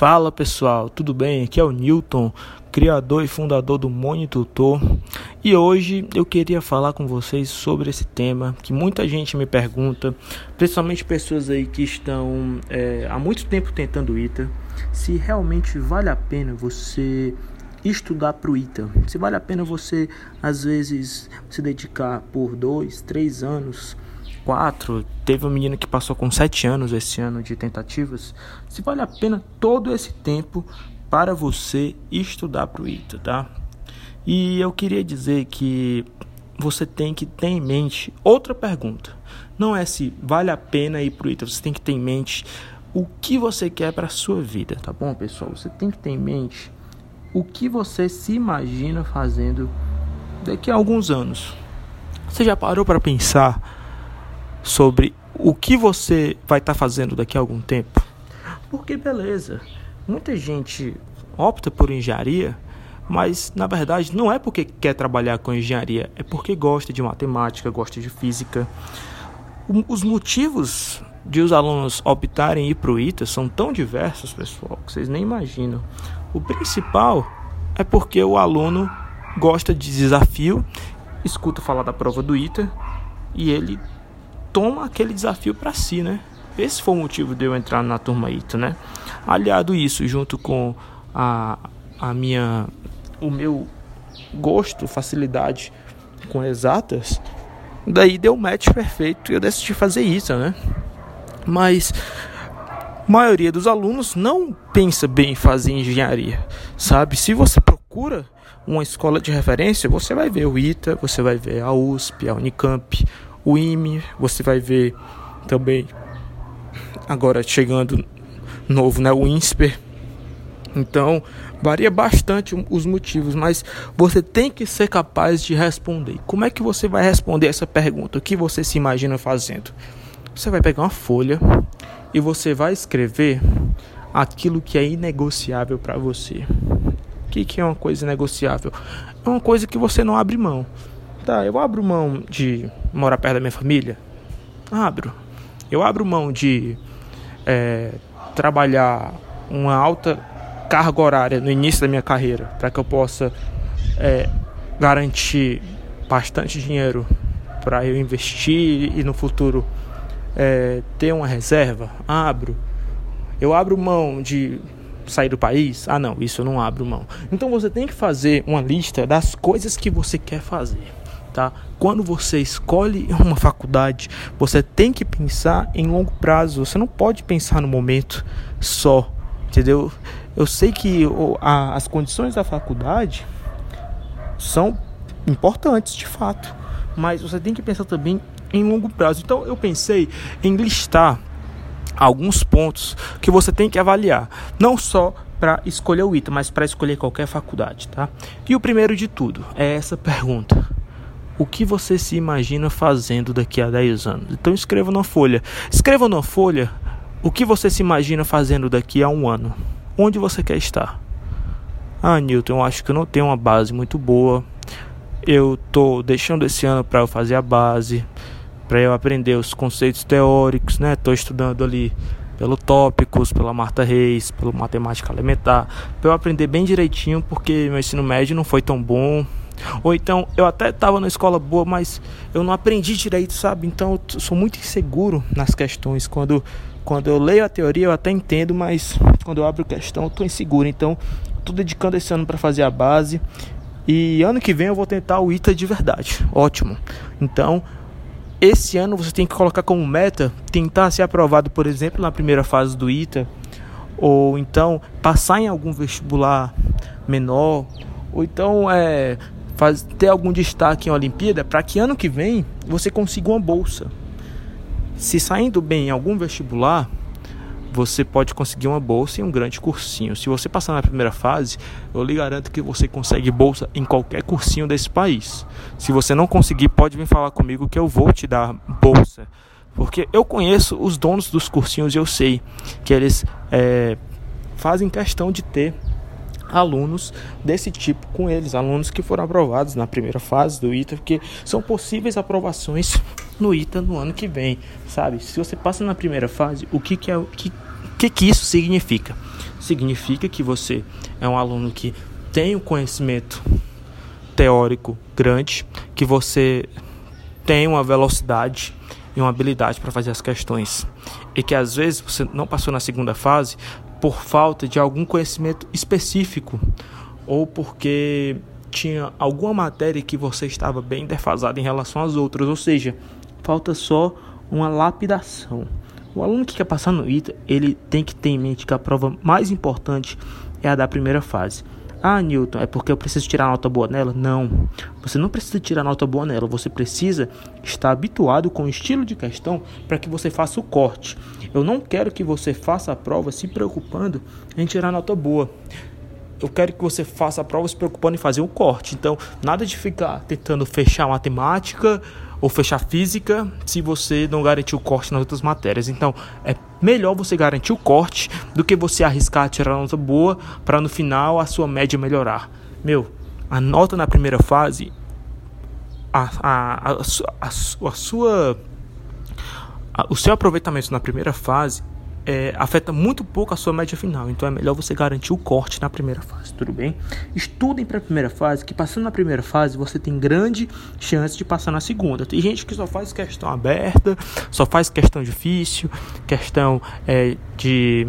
Fala pessoal, tudo bem? Aqui é o Newton, criador e fundador do Monitutor, e hoje eu queria falar com vocês sobre esse tema que muita gente me pergunta, principalmente pessoas aí que estão é, há muito tempo tentando ITA, se realmente vale a pena você estudar para o ITA, se vale a pena você às vezes se dedicar por dois, três anos teve uma menina que passou com sete anos esse ano de tentativas. Se vale a pena todo esse tempo para você estudar para o ITA, tá? E eu queria dizer que você tem que ter em mente outra pergunta. Não é se vale a pena ir para o ITA, você tem que ter em mente o que você quer para a sua vida, tá bom, pessoal? Você tem que ter em mente o que você se imagina fazendo daqui a alguns anos. Você já parou para pensar sobre o que você vai estar tá fazendo daqui a algum tempo. Porque beleza, muita gente opta por engenharia, mas na verdade não é porque quer trabalhar com engenharia, é porque gosta de matemática, gosta de física. Os motivos de os alunos optarem ir para o ITA são tão diversos, pessoal, que vocês nem imaginam. O principal é porque o aluno gosta de desafio, escuta falar da prova do ITA e ele toma aquele desafio para si, né? Esse foi o motivo de eu entrar na turma ITA, né? Aliado isso, junto com a, a minha, o meu gosto, facilidade com exatas, daí deu match perfeito e eu decidi fazer isso, né? Mas a maioria dos alunos não pensa bem em fazer engenharia, sabe? Se você procura uma escola de referência, você vai ver o ITA, você vai ver a USP, a Unicamp, o IME, você vai ver também agora chegando novo, né, o INSPER. Então, varia bastante os motivos, mas você tem que ser capaz de responder. Como é que você vai responder essa pergunta? O que você se imagina fazendo? Você vai pegar uma folha e você vai escrever aquilo que é inegociável para você. O que, que é uma coisa negociável? É uma coisa que você não abre mão. Tá, eu abro mão de morar perto da minha família? Abro. Eu abro mão de é, trabalhar uma alta carga horária no início da minha carreira para que eu possa é, garantir bastante dinheiro para eu investir e no futuro é, ter uma reserva. Abro. Eu abro mão de sair do país? Ah, não, isso eu não abro mão. Então você tem que fazer uma lista das coisas que você quer fazer tá? Quando você escolhe uma faculdade, você tem que pensar em longo prazo. Você não pode pensar no momento só, entendeu? Eu sei que as condições da faculdade são importantes, de fato, mas você tem que pensar também em longo prazo. Então eu pensei em listar alguns pontos que você tem que avaliar, não só para escolher o ITA, mas para escolher qualquer faculdade, tá? E o primeiro de tudo é essa pergunta: o que você se imagina fazendo daqui a 10 anos. Então escreva na folha. Escreva na folha o que você se imagina fazendo daqui a um ano. Onde você quer estar? Ah, Newton, eu acho que eu não tenho uma base muito boa. Eu tô deixando esse ano para eu fazer a base, para eu aprender os conceitos teóricos, né? Tô estudando ali pelo Tópicos, pela Marta Reis, pelo Matemática Elementar, para eu aprender bem direitinho, porque meu ensino médio não foi tão bom, ou então, eu até estava na escola boa, mas eu não aprendi direito, sabe? Então, eu sou muito inseguro nas questões. Quando, quando eu leio a teoria, eu até entendo, mas quando eu abro questão, eu estou inseguro. Então, estou dedicando esse ano para fazer a base. E ano que vem eu vou tentar o ITA de verdade. Ótimo. Então, esse ano você tem que colocar como meta tentar ser aprovado, por exemplo, na primeira fase do ITA, ou então passar em algum vestibular menor, ou então é faz, ter algum destaque em Olimpíada para que ano que vem você consiga uma bolsa. Se saindo bem em algum vestibular, você pode conseguir uma bolsa e um grande cursinho. Se você passar na primeira fase, eu lhe garanto que você consegue bolsa em qualquer cursinho desse país. Se você não conseguir, pode vir falar comigo que eu vou te dar bolsa. Porque eu conheço os donos dos cursinhos e eu sei que eles é, fazem questão de ter alunos desse tipo com eles, alunos que foram aprovados na primeira fase do ITA, porque são possíveis aprovações no ITA no ano que vem, sabe? Se você passa na primeira fase, o que que é o que que, que isso significa? significa que você é um aluno que tem um conhecimento teórico grande, que você tem uma velocidade e uma habilidade para fazer as questões. E que às vezes você não passou na segunda fase por falta de algum conhecimento específico ou porque tinha alguma matéria que você estava bem defasado em relação às outras, ou seja, falta só uma lapidação. O aluno que quer passar no ITA, ele tem que ter em mente que a prova mais importante é a da primeira fase. Ah, Newton, é porque eu preciso tirar nota boa nela? Não. Você não precisa tirar nota boa nela. Você precisa estar habituado com o estilo de questão para que você faça o corte. Eu não quero que você faça a prova se preocupando em tirar nota boa. Eu quero que você faça a prova se preocupando em fazer um corte. Então, nada de ficar tentando fechar matemática ou fechar física se você não garantir o corte nas outras matérias. Então, é melhor você garantir o corte do que você arriscar tirar nota boa para no final a sua média melhorar. Meu, a nota na primeira fase, a, a, a, a, a sua. O seu aproveitamento na primeira fase é, afeta muito pouco a sua média final. Então é melhor você garantir o corte na primeira fase, tudo bem? Estudem para a primeira fase, que passando na primeira fase você tem grande chance de passar na segunda. Tem gente que só faz questão aberta, só faz questão difícil, questão é, de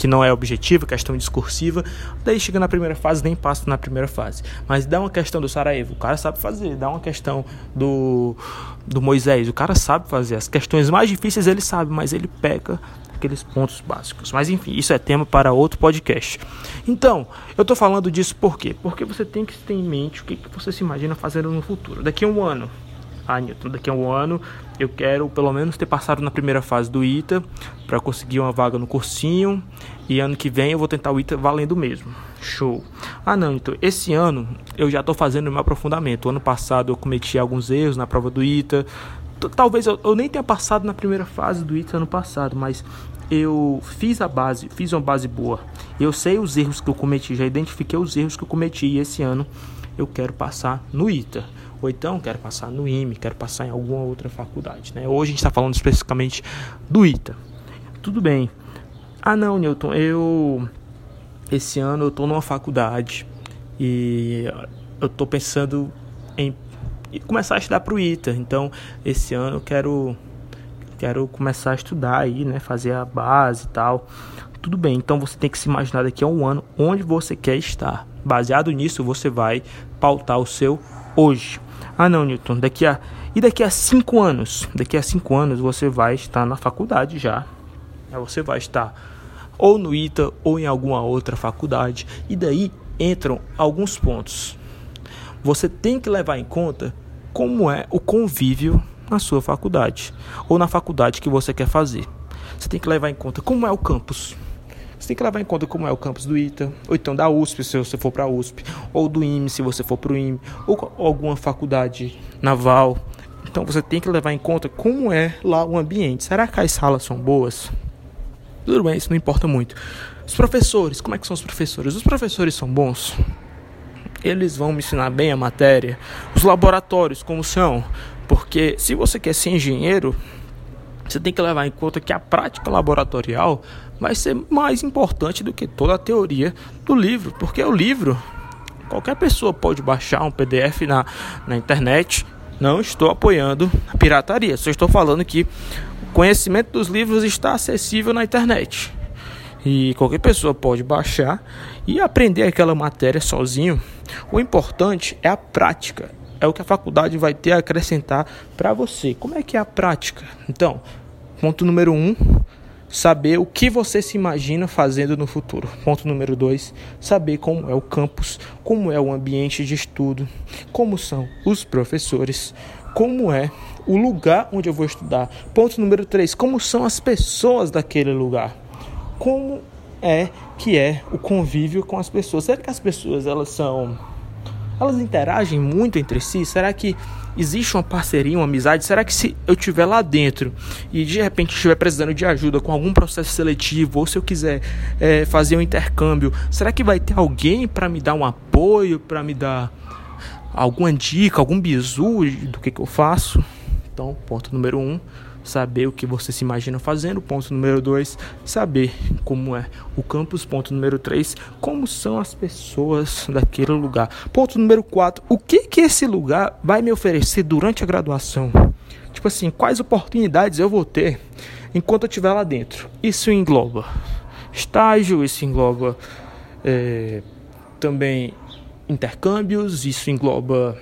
que não é objetiva, questão discursiva. Daí chega na primeira fase nem passa na primeira fase. Mas dá uma questão do Sarajevo, o cara sabe fazer. Dá uma questão do do Moisés, o cara sabe fazer. As questões mais difíceis ele sabe, mas ele peca aqueles pontos básicos. Mas enfim, isso é tema para outro podcast. Então, eu estou falando disso por quê? Porque você tem que ter em mente o que, que você se imagina fazendo no futuro. Daqui a um ano, ah, Newton, daqui a um ano eu quero pelo menos ter passado na primeira fase do ITA para conseguir uma vaga no cursinho e ano que vem eu vou tentar o ITA valendo mesmo. Show. Ah, não, então esse ano eu já estou fazendo meu aprofundamento. O ano passado eu cometi alguns erros na prova do ITA, talvez eu, eu, nem tenha passado na primeira fase do ITA ano passado, mas eu fiz a base, fiz uma base boa. Eu sei os erros que eu cometi, já identifiquei os erros que eu cometi e esse ano eu quero passar no ITA. Ou então quero passar no IME, quero passar em alguma outra faculdade. Né? Hoje a gente está falando especificamente do ITA. Tudo bem. Ah não, Newton, eu esse ano eu estou numa faculdade e eu estou pensando em começar a estudar para o ITA. Então, esse ano eu quero quero começar a estudar aí, né, fazer a base e tal. Tudo bem, então você tem que se imaginar daqui a um ano onde você quer estar. Baseado nisso, você vai pautar o seu hoje. Ah, não, Newton, daqui a e daqui a cinco anos, daqui a cinco anos você vai estar na faculdade já. Você vai estar ou no ITA ou em alguma outra faculdade. E daí entram alguns pontos. Você tem que levar em conta como é o convívio na sua faculdade ou na faculdade que você quer fazer. Você tem que levar em conta como é o campus. Você tem que levar em conta como é o campus do ITA, ou então da USP, se você for para a USP, ou do IME, se você for para o IME, ou alguma faculdade naval. Então você tem que levar em conta como é lá o ambiente. Será que as salas são boas? Tudo bem, isso não importa muito. Os professores, como é que são os professores? Os professores são bons? Eles vão me ensinar bem a matéria? Os laboratórios, como são? Porque se você quer ser engenheiro, você tem que levar em conta que a prática laboratorial vai ser mais importante do que toda a teoria do livro, porque o livro qualquer pessoa pode baixar um PDF na, na internet. Não estou apoiando a pirataria, só estou falando que o conhecimento dos livros está acessível na internet. E qualquer pessoa pode baixar e aprender aquela matéria sozinho. O importante é a prática, é o que a faculdade vai ter a acrescentar para você. Como é que é a prática? Então, ponto número um, saber o que você se imagina fazendo no futuro. Ponto número dois, saber como é o campus, como é o ambiente de estudo, como são os professores, como é o lugar onde eu vou estudar. Ponto número três, como são as pessoas daquele lugar. Como é que é o convívio com as pessoas? Será que as pessoas elas são elas interagem muito entre si? Será que existe uma parceria, uma amizade? Será que se eu estiver lá dentro e de repente estiver precisando de ajuda com algum processo seletivo ou se eu quiser é, fazer um intercâmbio, será que vai ter alguém para me dar um apoio, para me dar alguma dica, algum bizu do que, que eu faço? Então, ponto número um, saber o que você se imagina fazendo. Ponto número 2, saber como é o campus. Ponto número 3, como são as pessoas daquele lugar. Ponto número 4, o que que esse lugar vai me oferecer durante a graduação? Tipo assim, quais oportunidades eu vou ter enquanto eu estiver lá dentro? Isso engloba estágio, isso engloba é, também intercâmbios, isso engloba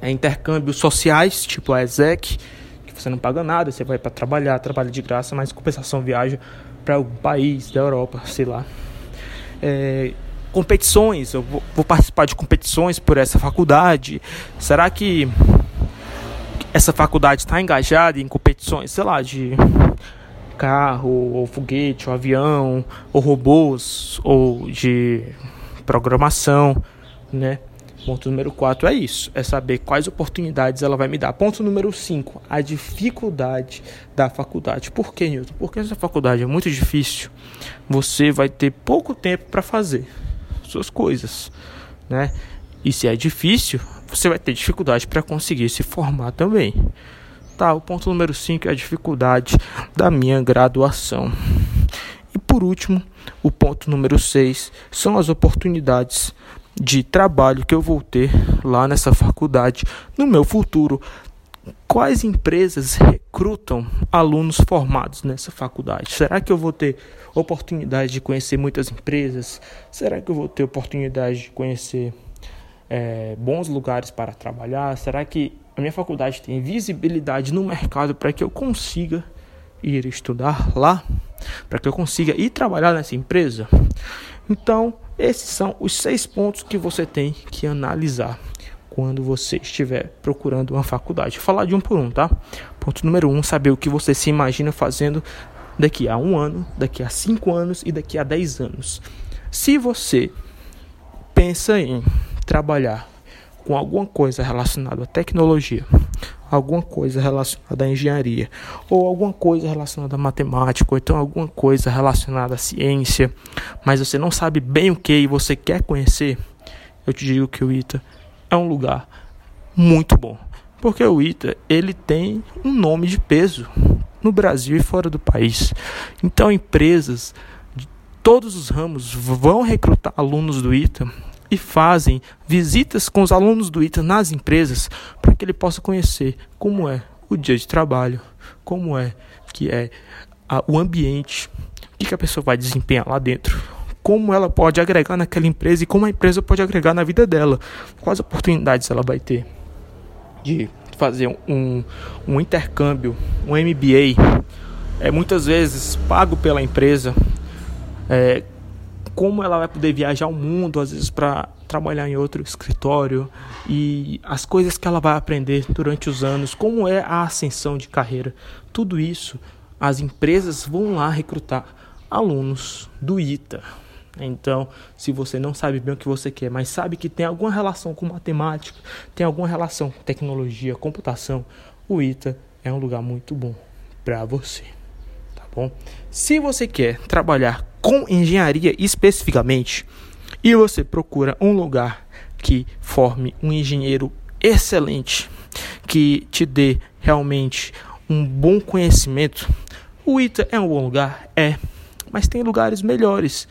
é, intercâmbios sociais, tipo a ESEC, você não paga nada, você vai para trabalhar, trabalha de graça, mas compensação viaja para algum país da Europa, sei lá. É, competições, eu vou, vou participar de competições por essa faculdade. Será que essa faculdade está engajada em competições, sei lá, de carro, ou foguete, ou avião, ou robôs, ou de programação, né? Ponto número 4 é isso, é saber quais oportunidades ela vai me dar. Ponto número 5, a dificuldade da faculdade. Por que, Newton? Porque essa faculdade é muito difícil. Você vai ter pouco tempo para fazer suas coisas, né? E se é difícil, você vai ter dificuldade para conseguir se formar também. Tá, o ponto número 5 é a dificuldade da minha graduação. E por último, o ponto número 6 são as oportunidades de trabalho que eu vou ter lá nessa faculdade no meu futuro. Quais empresas recrutam alunos formados nessa faculdade? Será que eu vou ter oportunidade de conhecer muitas empresas? Será que eu vou ter oportunidade de conhecer é, bons lugares para trabalhar? Será que a minha faculdade tem visibilidade no mercado para que eu consiga ir estudar lá? Para que eu consiga ir trabalhar nessa empresa? Então, esses são os seis pontos que você tem que analisar quando você estiver procurando uma faculdade. Vou falar de um por um, tá? Ponto número um: saber o que você se imagina fazendo daqui a um ano, daqui a cinco anos e daqui a dez anos. Se você pensa em trabalhar com alguma coisa relacionada à tecnologia, alguma coisa relacionada à engenharia, ou alguma coisa relacionada à matemática, ou então alguma coisa relacionada à ciência, mas você não sabe bem o que e você quer conhecer, eu te digo que o ITA é um lugar muito bom. Porque o ITA, ele tem um nome de peso no Brasil e fora do país. Então empresas de todos os ramos vão recrutar alunos do ITA e fazem visitas com os alunos do ITA nas empresas para que ele possa conhecer como é o dia de trabalho, como é que é a, o ambiente, o que, que a pessoa vai desempenhar lá dentro, como ela pode agregar naquela empresa e como a empresa pode agregar na vida dela, quais oportunidades ela vai ter de fazer um, um intercâmbio, um MBA, é muitas vezes pago pela empresa. É, como ela vai poder viajar o mundo, às vezes para trabalhar em outro escritório e as coisas que ela vai aprender durante os anos, como é a ascensão de carreira. Tudo isso, as empresas vão lá recrutar alunos do ITA. Então, se você não sabe bem o que você quer, mas sabe que tem alguma relação com matemática, tem alguma relação com tecnologia, computação, o ITA é um lugar muito bom para você bom? Se você quer trabalhar com engenharia especificamente e você procura um lugar que forme um engenheiro excelente, que te dê realmente um bom conhecimento, o ITA é um bom lugar? É, mas tem lugares melhores.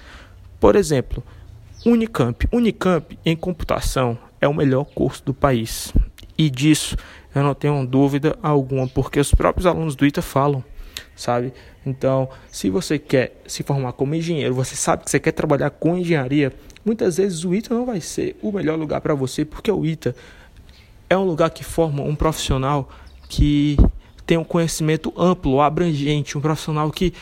Por exemplo, Unicamp. Unicamp em computação é o melhor curso do país. E disso eu não tenho dúvida alguma, porque os próprios alunos do ITA falam sabe? Então, se você quer se formar como engenheiro, você sabe que você quer trabalhar com engenharia, muitas vezes o ITA não vai ser o melhor lugar para você, porque o ITA é um lugar que forma um profissional que tem um conhecimento amplo, abrangente, um profissional que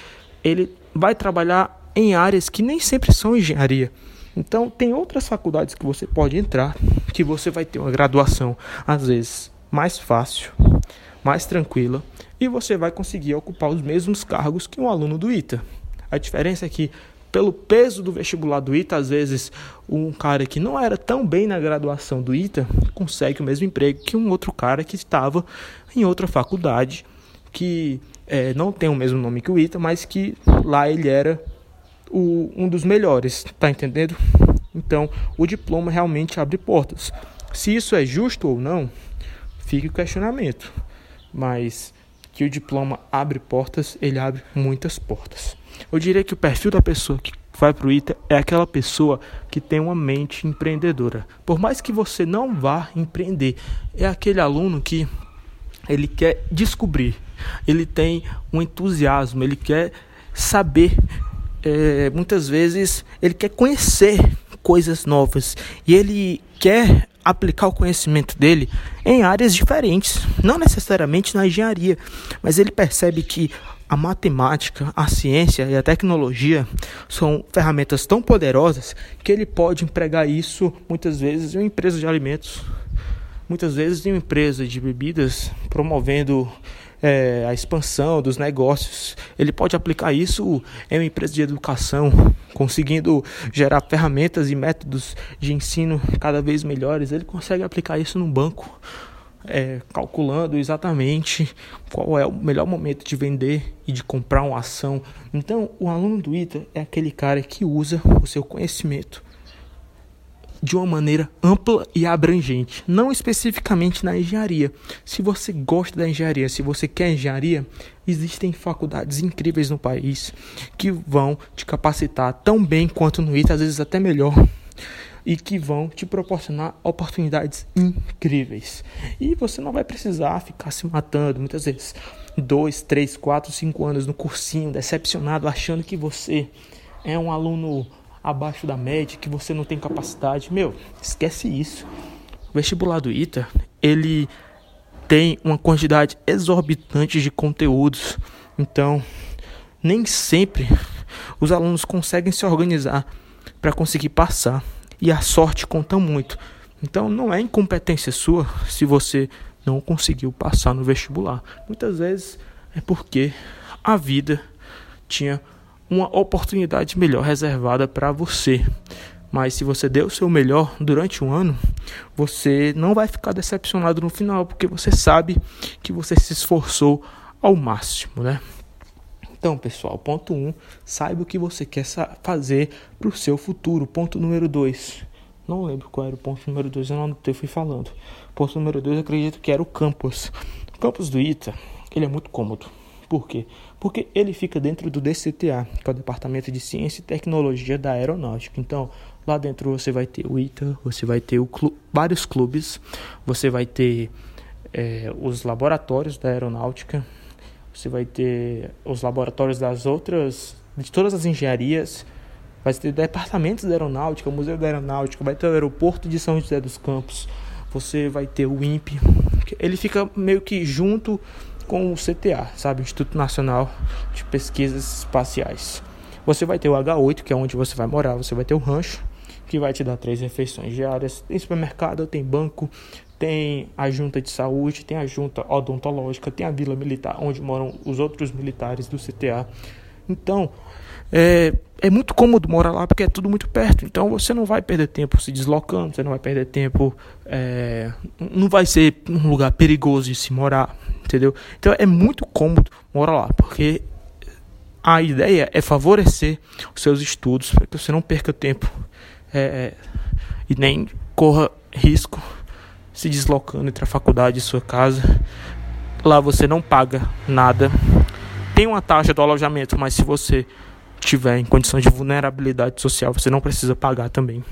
ele vai trabalhar em áreas que nem sempre são engenharia. Então, tem outras faculdades que você pode entrar, que você vai ter uma graduação, às vezes, mais fácil, mais tranquila e você vai conseguir ocupar os mesmos cargos que um aluno do ITA. A diferença é que, pelo peso do vestibular do ITA, às vezes um cara que não era tão bem na graduação do ITA consegue o mesmo emprego que um outro cara que estava em outra faculdade, que é, não tem o mesmo nome que o ITA, mas que lá ele era o, um dos melhores, tá entendendo? Então, o diploma realmente abre portas. Se isso é justo ou não, fica o questionamento. Mas que o diploma abre portas, ele abre muitas portas. Eu diria que o perfil da pessoa que vai para o ITA é aquela pessoa que tem uma mente empreendedora. Por mais que você não vá empreender, é aquele aluno que ele quer descobrir, ele tem um entusiasmo, ele quer saber. É, muitas vezes ele quer conhecer coisas novas. E ele quer aplicar o conhecimento dele em áreas diferentes, não necessariamente na engenharia, mas ele percebe que a matemática, a ciência e a tecnologia são ferramentas tão poderosas que ele pode empregar isso muitas vezes em uma empresa de alimentos, muitas vezes em uma empresa de bebidas, promovendo é, a expansão dos negócios. Ele pode aplicar isso em uma empresa de educação, conseguindo gerar ferramentas e métodos de ensino cada vez melhores. Ele consegue aplicar isso num banco. É, calculando exatamente qual é o melhor momento de vender e de comprar uma ação. Então, o aluno do ITA é aquele cara que usa o seu conhecimento de uma maneira ampla e abrangente, não especificamente na engenharia. Se você gosta da engenharia, se você quer engenharia, existem faculdades incríveis no país que vão te capacitar tão bem quanto no ITA, às vezes até melhor, e que vão te proporcionar oportunidades incríveis. E você não vai precisar ficar se matando muitas vezes dois, três, quatro, cinco anos no cursinho, decepcionado, achando que você é um aluno abaixo da média, que você não tem capacidade. Meu, esquece isso. O vestibular do ITA, ele tem uma quantidade exorbitante de conteúdos. Então, nem sempre os alunos conseguem se organizar para conseguir passar. E a sorte conta muito. Então, não é incompetência sua se você não conseguiu passar no vestibular. Muitas vezes é porque a vida tinha uma oportunidade melhor reservada para você. Mas se você deu o seu melhor durante um ano, você não vai ficar decepcionado no final, porque você sabe que você se esforçou ao máximo, né? Então, pessoal, ponto 1, um, saiba o que você quer fazer para o seu futuro. Ponto número 2, não lembro qual era o ponto número 2, eu não anotei, fui falando. Ponto número 2, acredito que era o campus. O campus do ITA, ele é muito cômodo. Por quê? Porque ele fica dentro do DCTA, que é o Departamento de Ciência e Tecnologia da Aeronáutica. Então, lá dentro você vai ter o ITA, você vai ter clu vários clubes, você vai ter é, os laboratórios da aeronáutica, você vai ter os laboratórios das outras, de todas as engenharias, vai ter departamentos da aeronáutica, o Museu da Aeronáutica, vai ter o aeroporto de São José dos Campos, você vai ter o INPE, ele fica meio que junto com o CTA, sabe, Instituto Nacional de Pesquisas Espaciais. Você vai ter o H8, que é onde você vai morar, você vai ter o rancho, que vai te dar três refeições diárias, tem supermercado, tem banco, tem a junta de saúde, tem a junta odontológica, tem a vila militar, onde moram os outros militares do CTA. Então, é, é muito cômodo morar lá porque é tudo muito perto. Então você não vai perder tempo se deslocando, você não vai perder tempo. É, não vai ser um lugar perigoso de se morar, entendeu? Então é muito cômodo morar lá porque a ideia é favorecer os seus estudos para que você não perca tempo é, e nem corra risco se deslocando entre a faculdade e sua casa. Lá você não paga nada. Tem uma taxa do alojamento, mas se você tiver em condições de vulnerabilidade social, você não precisa pagar também.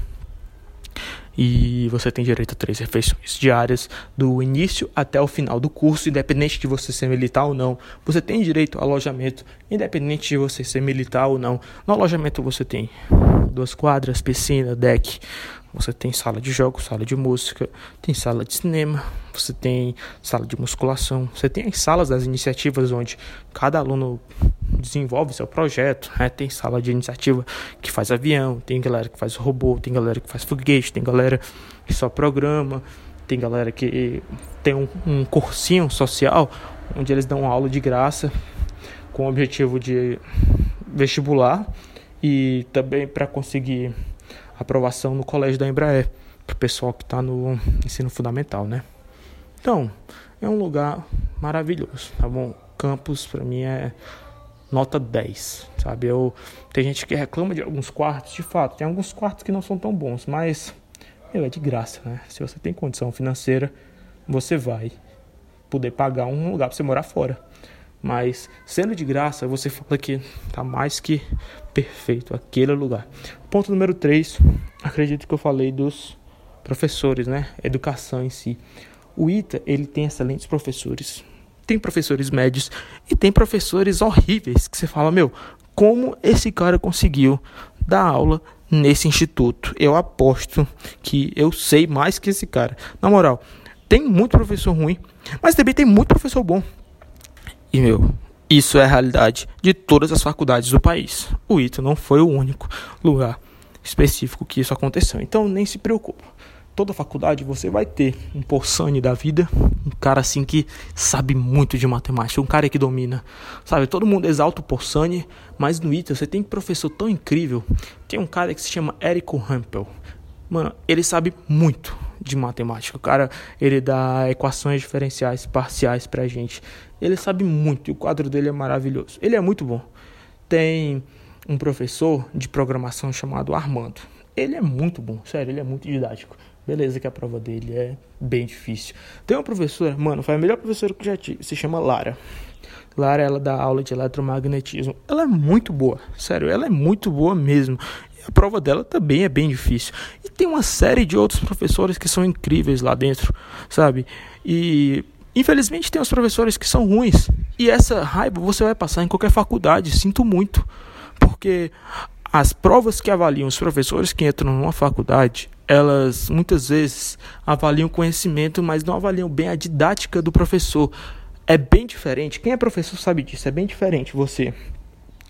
E você tem direito a três refeições diárias do início até o final do curso, independente de você ser militar ou não. Você tem direito ao alojamento, independente de você ser militar ou não. No alojamento você tem duas quadras, piscina, deck. Você tem sala de jogos, sala de música, tem sala de cinema, você tem sala de musculação, você tem as salas das iniciativas onde cada aluno desenvolve seu projeto, né? tem sala de iniciativa que faz avião, tem galera que faz robô, tem galera que faz foguete, tem galera que só programa, tem galera que tem um, um cursinho social onde eles dão aula de graça com o objetivo de vestibular e também para conseguir aprovação no colégio da Embraer, para o pessoal que está no ensino fundamental, né? Então, é um lugar maravilhoso, tá bom? Campus, para mim, é nota 10, sabe? Eu, tem gente que reclama de alguns quartos, de fato, tem alguns quartos que não são tão bons, mas meu, é de graça, né? Se você tem condição financeira, você vai poder pagar um lugar para você morar fora. Mas sendo de graça, você fala que tá mais que perfeito aquele lugar. Ponto número 3, acredito que eu falei dos professores, né? Educação em si. O ITA, ele tem excelentes professores. Tem professores médios e tem professores horríveis que você fala, meu, como esse cara conseguiu dar aula nesse instituto? Eu aposto que eu sei mais que esse cara. Na moral, tem muito professor ruim, mas também tem muito professor bom. E meu, isso é a realidade de todas as faculdades do país. O ITA não foi o único lugar específico que isso aconteceu. Então nem se preocupe toda faculdade você vai ter um Porsani da vida, um cara assim que sabe muito de matemática, um cara que domina. Sabe, todo mundo exalta o Porsani, mas no ITA você tem um professor tão incrível. Tem um cara que se chama Érico Rampel. Mano, ele sabe muito de matemática. O cara, ele dá equações diferenciais parciais pra gente. Ele sabe muito e o quadro dele é maravilhoso. Ele é muito bom. Tem um professor de programação chamado Armando. Ele é muito bom, sério, ele é muito didático. Beleza que a prova dele é bem difícil. Tem uma professora, mano, foi a melhor professora que já tive, se chama Lara. Lara, ela dá aula de eletromagnetismo. Ela é muito boa, sério, ela é muito boa mesmo. A prova dela também é bem difícil. E tem uma série de outros professores que são incríveis lá dentro, sabe? E infelizmente tem os professores que são ruins. E essa raiva você vai passar em qualquer faculdade, sinto muito. Porque as provas que avaliam os professores que entram numa faculdade elas muitas vezes avaliam conhecimento, mas não avaliam bem a didática do professor. É bem diferente. Quem é professor sabe disso. É bem diferente você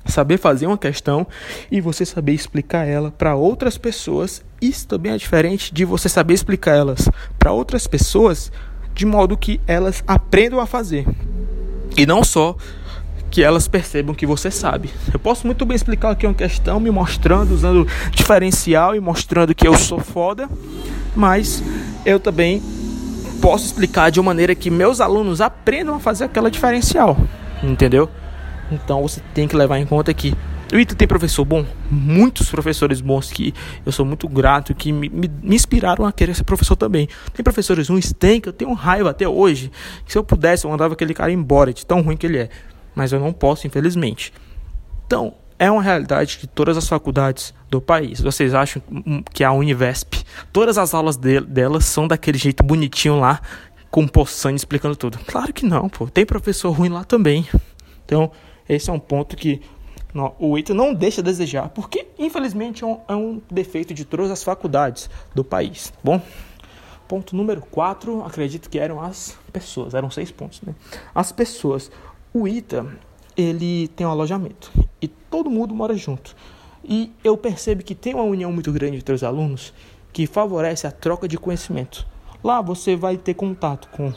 saber fazer uma questão e você saber explicar ela para outras pessoas. Isso também é diferente de você saber explicar elas para outras pessoas de modo que elas aprendam a fazer. E não só que elas percebam que você sabe. Eu posso muito bem explicar aqui uma questão, me mostrando, usando diferencial e mostrando que eu sou foda, mas eu também posso explicar de uma maneira que meus alunos aprendam a fazer aquela diferencial, entendeu? Então você tem que levar em conta que o ITA tem professor bom, muitos professores bons que eu sou muito grato, que me, me, me, inspiraram a querer ser professor também. Tem professores ruins, tem, que eu tenho raiva até hoje. Que se eu pudesse, eu mandava aquele cara embora, de tão ruim que ele é mas eu não posso, infelizmente. Então, é uma realidade de todas as faculdades do país. Vocês acham que a Univesp, todas as aulas de, delas são daquele jeito bonitinho lá, com Poçane explicando tudo? Claro que não, pô. Tem professor ruim lá também. Então, esse é um ponto que o ITA não deixa a desejar, porque infelizmente é um, é um defeito de todas as faculdades do país. Tá bom, ponto número 4, acredito que eram as pessoas, eram seis pontos, né? As pessoas. O ITA, ele tem um alojamento e todo mundo mora junto. E eu percebo que tem uma união muito grande entre os alunos que favorece a troca de conhecimento. Lá você vai ter contato com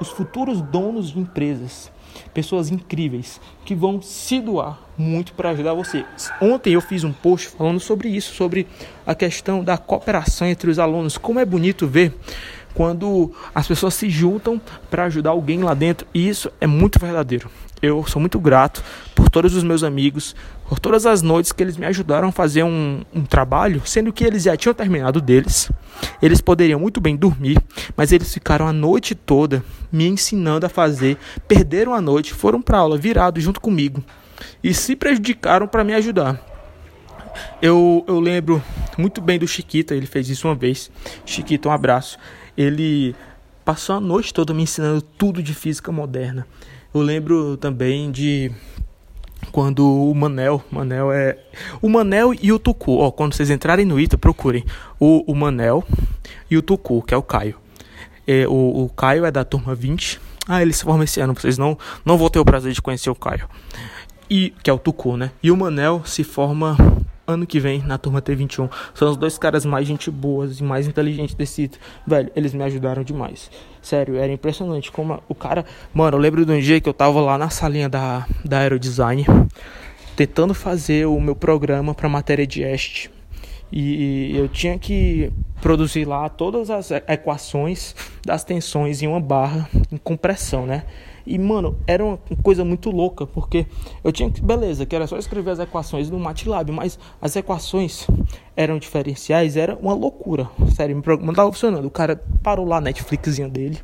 os futuros donos de empresas, pessoas incríveis que vão se doar muito para ajudar você. Ontem eu fiz um post falando sobre isso, sobre a questão da cooperação entre os alunos. Como é bonito ver quando as pessoas se juntam para ajudar alguém lá dentro. E isso é muito verdadeiro. Eu sou muito grato por todos os meus amigos, por todas as noites que eles me ajudaram a fazer um, um trabalho, sendo que eles já tinham terminado deles. Eles poderiam muito bem dormir, mas eles ficaram a noite toda me ensinando a fazer, perderam a noite, foram para aula virados junto comigo e se prejudicaram para me ajudar. Eu, eu lembro muito bem do Chiquita, ele fez isso uma vez. Chiquita, um abraço ele passou a noite toda me ensinando tudo de física moderna. Eu lembro também de quando o Manel, Manel é o Manel e o Tucu, ó, quando vocês entrarem no Ita, procurem o, o Manel e o Tucu, que é o Caio. É, o, o Caio é da turma 20. Ah, ele se forma esse ano, vocês não não vão ter o prazer de conhecer o Caio. E que é o Tucu, né? E o Manel se forma ano que vem na turma T21. São os dois caras mais gente boas e mais inteligentes desse sítio. Velho, eles me ajudaram demais. Sério, era impressionante como o cara. Mano, eu lembro de um dia que eu tava lá na salinha da, da Aerodesign tentando fazer o meu programa para matéria de este. E eu tinha que produzir lá todas as equações das tensões em uma barra em compressão, né? E, mano, era uma coisa muito louca, porque eu tinha que, beleza, que era só escrever as equações no MATLAB, mas as equações eram diferenciais, era uma loucura. Sério, me não tava funcionando. O cara parou lá, Netflixinha dele,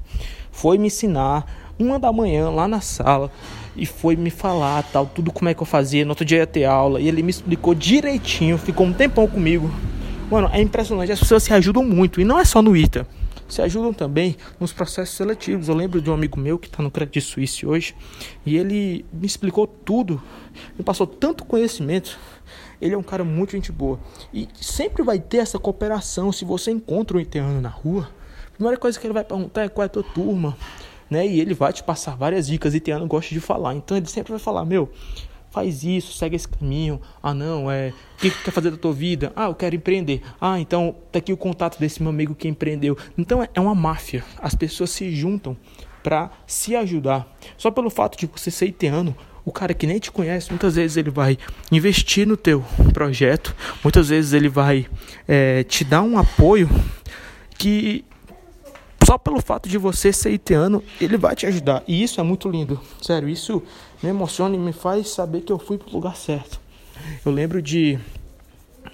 foi me ensinar, uma da manhã, lá na sala. e foi me falar tal, tudo como é que eu fazia. No outro dia ia ter aula e ele me explicou direitinho, ficou um tempão comigo. Mano, é impressionante, as pessoas se ajudam muito e não é só no ITA. Se ajudam também nos processos seletivos. Eu lembro de um amigo meu que está no Credit Suisse hoje e ele me explicou tudo, me passou tanto conhecimento. Ele é um cara muito gente boa e sempre vai ter essa cooperação. Se você encontra um interno na rua, a primeira coisa que ele vai perguntar é qual é a tua turma, né? E ele vai te passar várias dicas. E Tiano gosta de falar, então ele sempre vai falar: Meu, faz isso, segue esse caminho. Ah, não, é. O que tu quer fazer da tua vida? Ah, eu quero empreender. Ah, então tá aqui o contato desse meu amigo que empreendeu. Então é, é uma máfia. As pessoas se juntam para se ajudar. Só pelo fato de você ser itiano, o cara que nem te conhece, muitas vezes ele vai investir no teu projeto, muitas vezes ele vai é, te dar um apoio que só pelo fato de você ser itiano, ele vai te ajudar. E isso é muito lindo. Sério, isso me emociona e me faz saber que eu fui pro lugar certo. Eu lembro de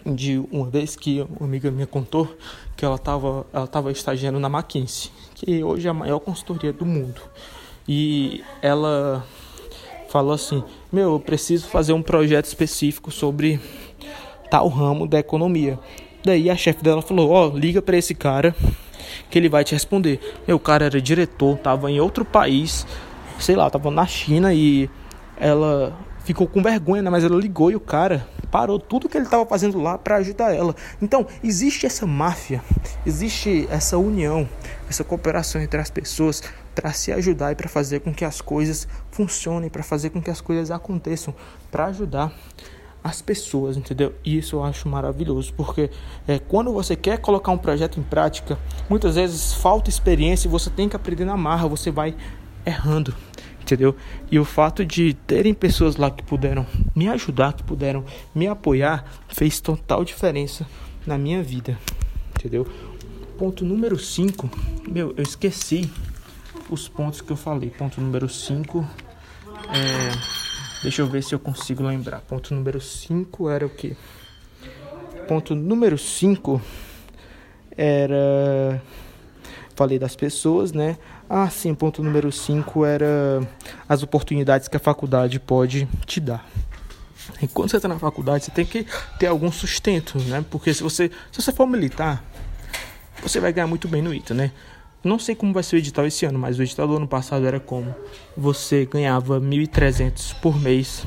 de uma vez que uma amiga minha contou que ela estava ela tava estagiando na McKinsey, que hoje é a maior consultoria do mundo. E ela falou assim: "Meu, eu preciso fazer um projeto específico sobre tal ramo da economia". Daí a chefe dela falou: "Ó, oh, liga para esse cara que ele vai te responder. Meu cara era diretor, tava em outro país, sei lá, tava na China e ela ficou com vergonha, né? mas ela ligou e o cara parou tudo que ele estava fazendo lá para ajudar ela. Então, existe essa máfia, existe essa união, essa cooperação entre as pessoas para se ajudar e para fazer com que as coisas funcionem, para fazer com que as coisas aconteçam, para ajudar as pessoas, entendeu? E isso eu acho maravilhoso, porque é, quando você quer colocar um projeto em prática, muitas vezes falta experiência e você tem que aprender na marra, você vai errando, entendeu? E o fato de terem pessoas lá que puderam me ajudar, que puderam me apoiar, fez total diferença na minha vida, entendeu? Ponto número 5, meu, eu esqueci os pontos que eu falei. Ponto número 5 é Deixa eu ver se eu consigo lembrar. Ponto número 5 era o que? Ponto número 5 era. Falei das pessoas, né? Ah, sim, ponto número 5 era as oportunidades que a faculdade pode te dar. E quando você está na faculdade, você tem que ter algum sustento, né? Porque se você, se você for militar, você vai ganhar muito bem no ITA, né? Não sei como vai ser o edital esse ano, mas o edital do ano passado era como você ganhava 1.300 por mês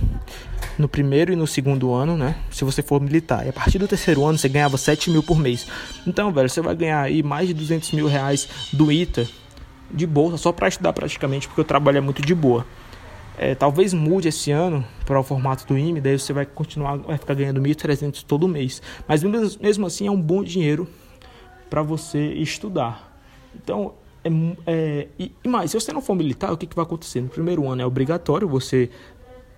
no primeiro e no segundo ano, né? Se você for militar. E a partir do terceiro ano você ganhava 7 mil por mês. Então, velho, você vai ganhar aí mais de 200 mil reais do ITA de bolsa só para estudar praticamente, porque o trabalho é muito de boa. É, talvez mude esse ano para o formato do IME, daí você vai continuar, vai ficar ganhando 1.300 todo mês. Mas mesmo assim é um bom dinheiro para você estudar. Então, é, é, e, e, mais, se você não for militar, o que, que vai acontecer? No primeiro ano é obrigatório você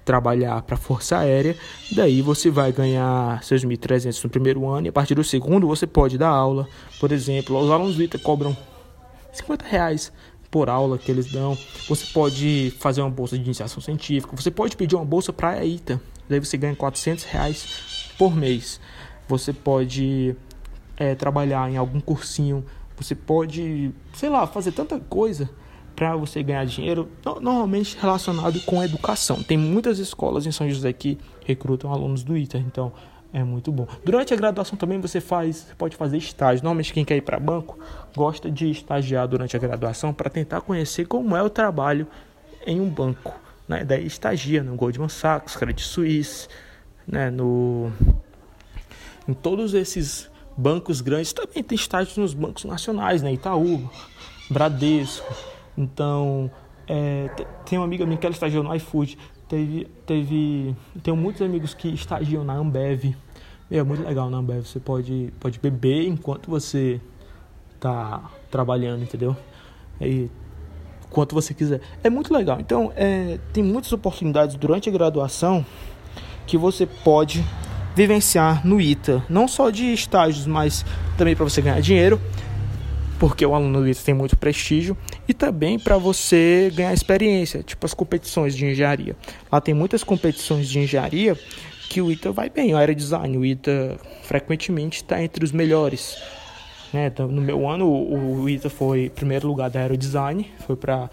trabalhar para a Força Aérea, daí você vai ganhar seus 1.300 no primeiro ano, e a partir do segundo você pode dar aula. Por exemplo, os alunos do ITA cobram 50 reais por aula que eles dão. Você pode fazer uma bolsa de iniciação científica, você pode pedir uma bolsa para a ITA, daí você ganha 400 reais por mês. Você pode é, trabalhar em algum cursinho você pode, sei lá, fazer tanta coisa para você ganhar dinheiro, normalmente relacionado com educação. Tem muitas escolas em São José que recrutam alunos do ITA, então é muito bom. Durante a graduação também você faz, você pode fazer estágio. Normalmente quem quer ir para banco gosta de estagiar durante a graduação para tentar conhecer como é o trabalho em um banco, né? Daí estagia no Goldman Sachs, Credit Suisse, né, no em todos esses bancos grandes também tem estágios nos bancos nacionais, né? Itaú, Bradesco. Então, é, tem uma amiga minha que ela estagiou no iFood. Teve, teve, tenho muitos amigos que estagiam na Ambev. É muito legal na Ambev. Você pode, pode beber enquanto você tá trabalhando, entendeu? E quanto você quiser. É muito legal. Então, é, tem muitas oportunidades durante a graduação que você pode vivenciar no ITA, não só de estágios, mas também para você ganhar dinheiro, porque o aluno do tem muito prestígio, e também para você ganhar experiência, tipo as competições de engenharia. Lá tem muitas competições de engenharia que o ITA vai bem, o aerodesign, o ITA frequentemente está entre os melhores. Né? Então, no meu ano, o ITA foi primeiro lugar da aerodesign, foi para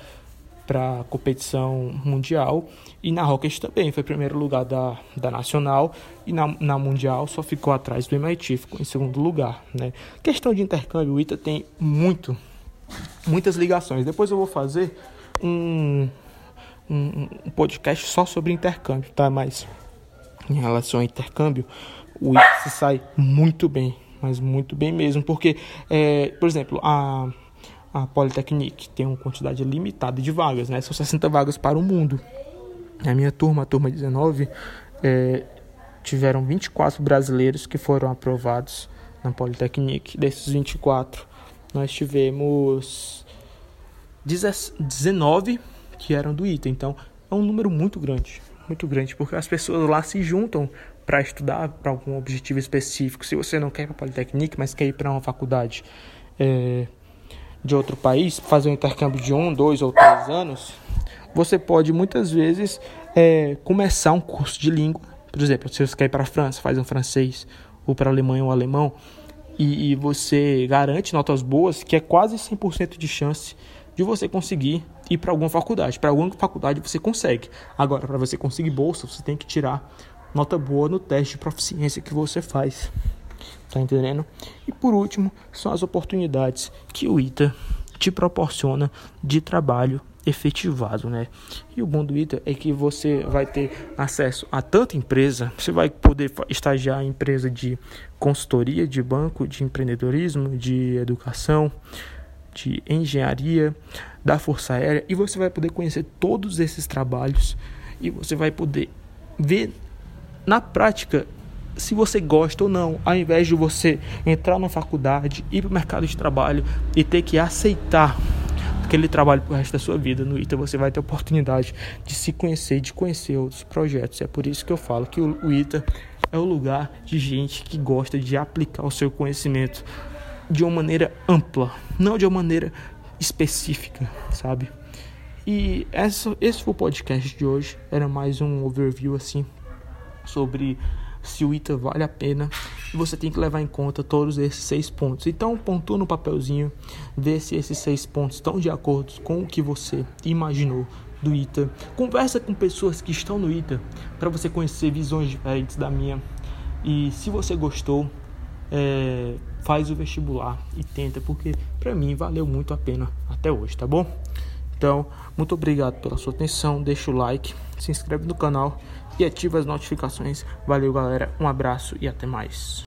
para competição mundial e na Rocket também foi primeiro lugar da, da nacional e na, na mundial só ficou atrás do MIT, ficou em segundo lugar, né? Questão de intercâmbio, o ITA tem muito, muitas ligações. Depois eu vou fazer um, um, um podcast só sobre intercâmbio, tá? Mas em relação ao intercâmbio, o ITA se sai muito bem, mas muito bem mesmo, porque, é, por exemplo, a a Polytechnic tem uma quantidade limitada de vagas, né? São 60 vagas para o mundo. A minha turma, a turma 19, é, tiveram 24 brasileiros que foram aprovados na Polytechnic. Desses 24, nós tivemos 19 que eram do ITA. Então, é um número muito grande, muito grande, porque as pessoas lá se juntam para estudar para algum objetivo específico. Se você não quer ir para a Polytechnic, mas quer ir para uma faculdade é, de outro país, fazer um intercâmbio de um, dois ou três anos, você pode muitas vezes é, começar um curso de língua. Por exemplo, se você quer ir para a França, faz um francês, ou para a Alemanha, um alemão, e, e você garante notas boas, que é quase 100% de chance de você conseguir ir para alguma faculdade. Para alguma faculdade você consegue. Agora, para você conseguir bolsa, você tem que tirar nota boa no teste de proficiência que você faz. Tá entendendo? E por último, são as oportunidades que o ITA te proporciona de trabalho efetivado, né? E o bom do ITA é que você vai ter acesso a tanta empresa, você vai poder estagiar em empresa de consultoria, de banco, de empreendedorismo, de educação, de engenharia, da Força Aérea, e você vai poder conhecer todos esses trabalhos e você vai poder ver na prática se você gosta ou não, ao invés de você entrar na faculdade, ir para o mercado de trabalho e ter que aceitar aquele trabalho para o resto da sua vida. No ITA você vai ter oportunidade de se conhecer, de conhecer outros projetos. É por isso que eu falo que o ITA é o lugar de gente que gosta de aplicar o seu conhecimento de uma maneira ampla, não de uma maneira específica, sabe? E essa, esse foi o podcast de hoje. Era mais um overview assim sobre se o ITA vale a pena, você tem que levar em conta todos esses seis pontos. Então, pontua no papelzinho, vê se esses seis pontos estão de acordo com o que você imaginou do ITA. Conversa com pessoas que estão no ITA para você conhecer visões diferentes da minha. E se você gostou, é, faz o vestibular e tenta, porque para mim valeu muito a pena até hoje, tá bom? Então, muito obrigado pela sua atenção. Deixa o like, se inscreve no canal e ativa as notificações. Valeu, galera. Um abraço e até mais.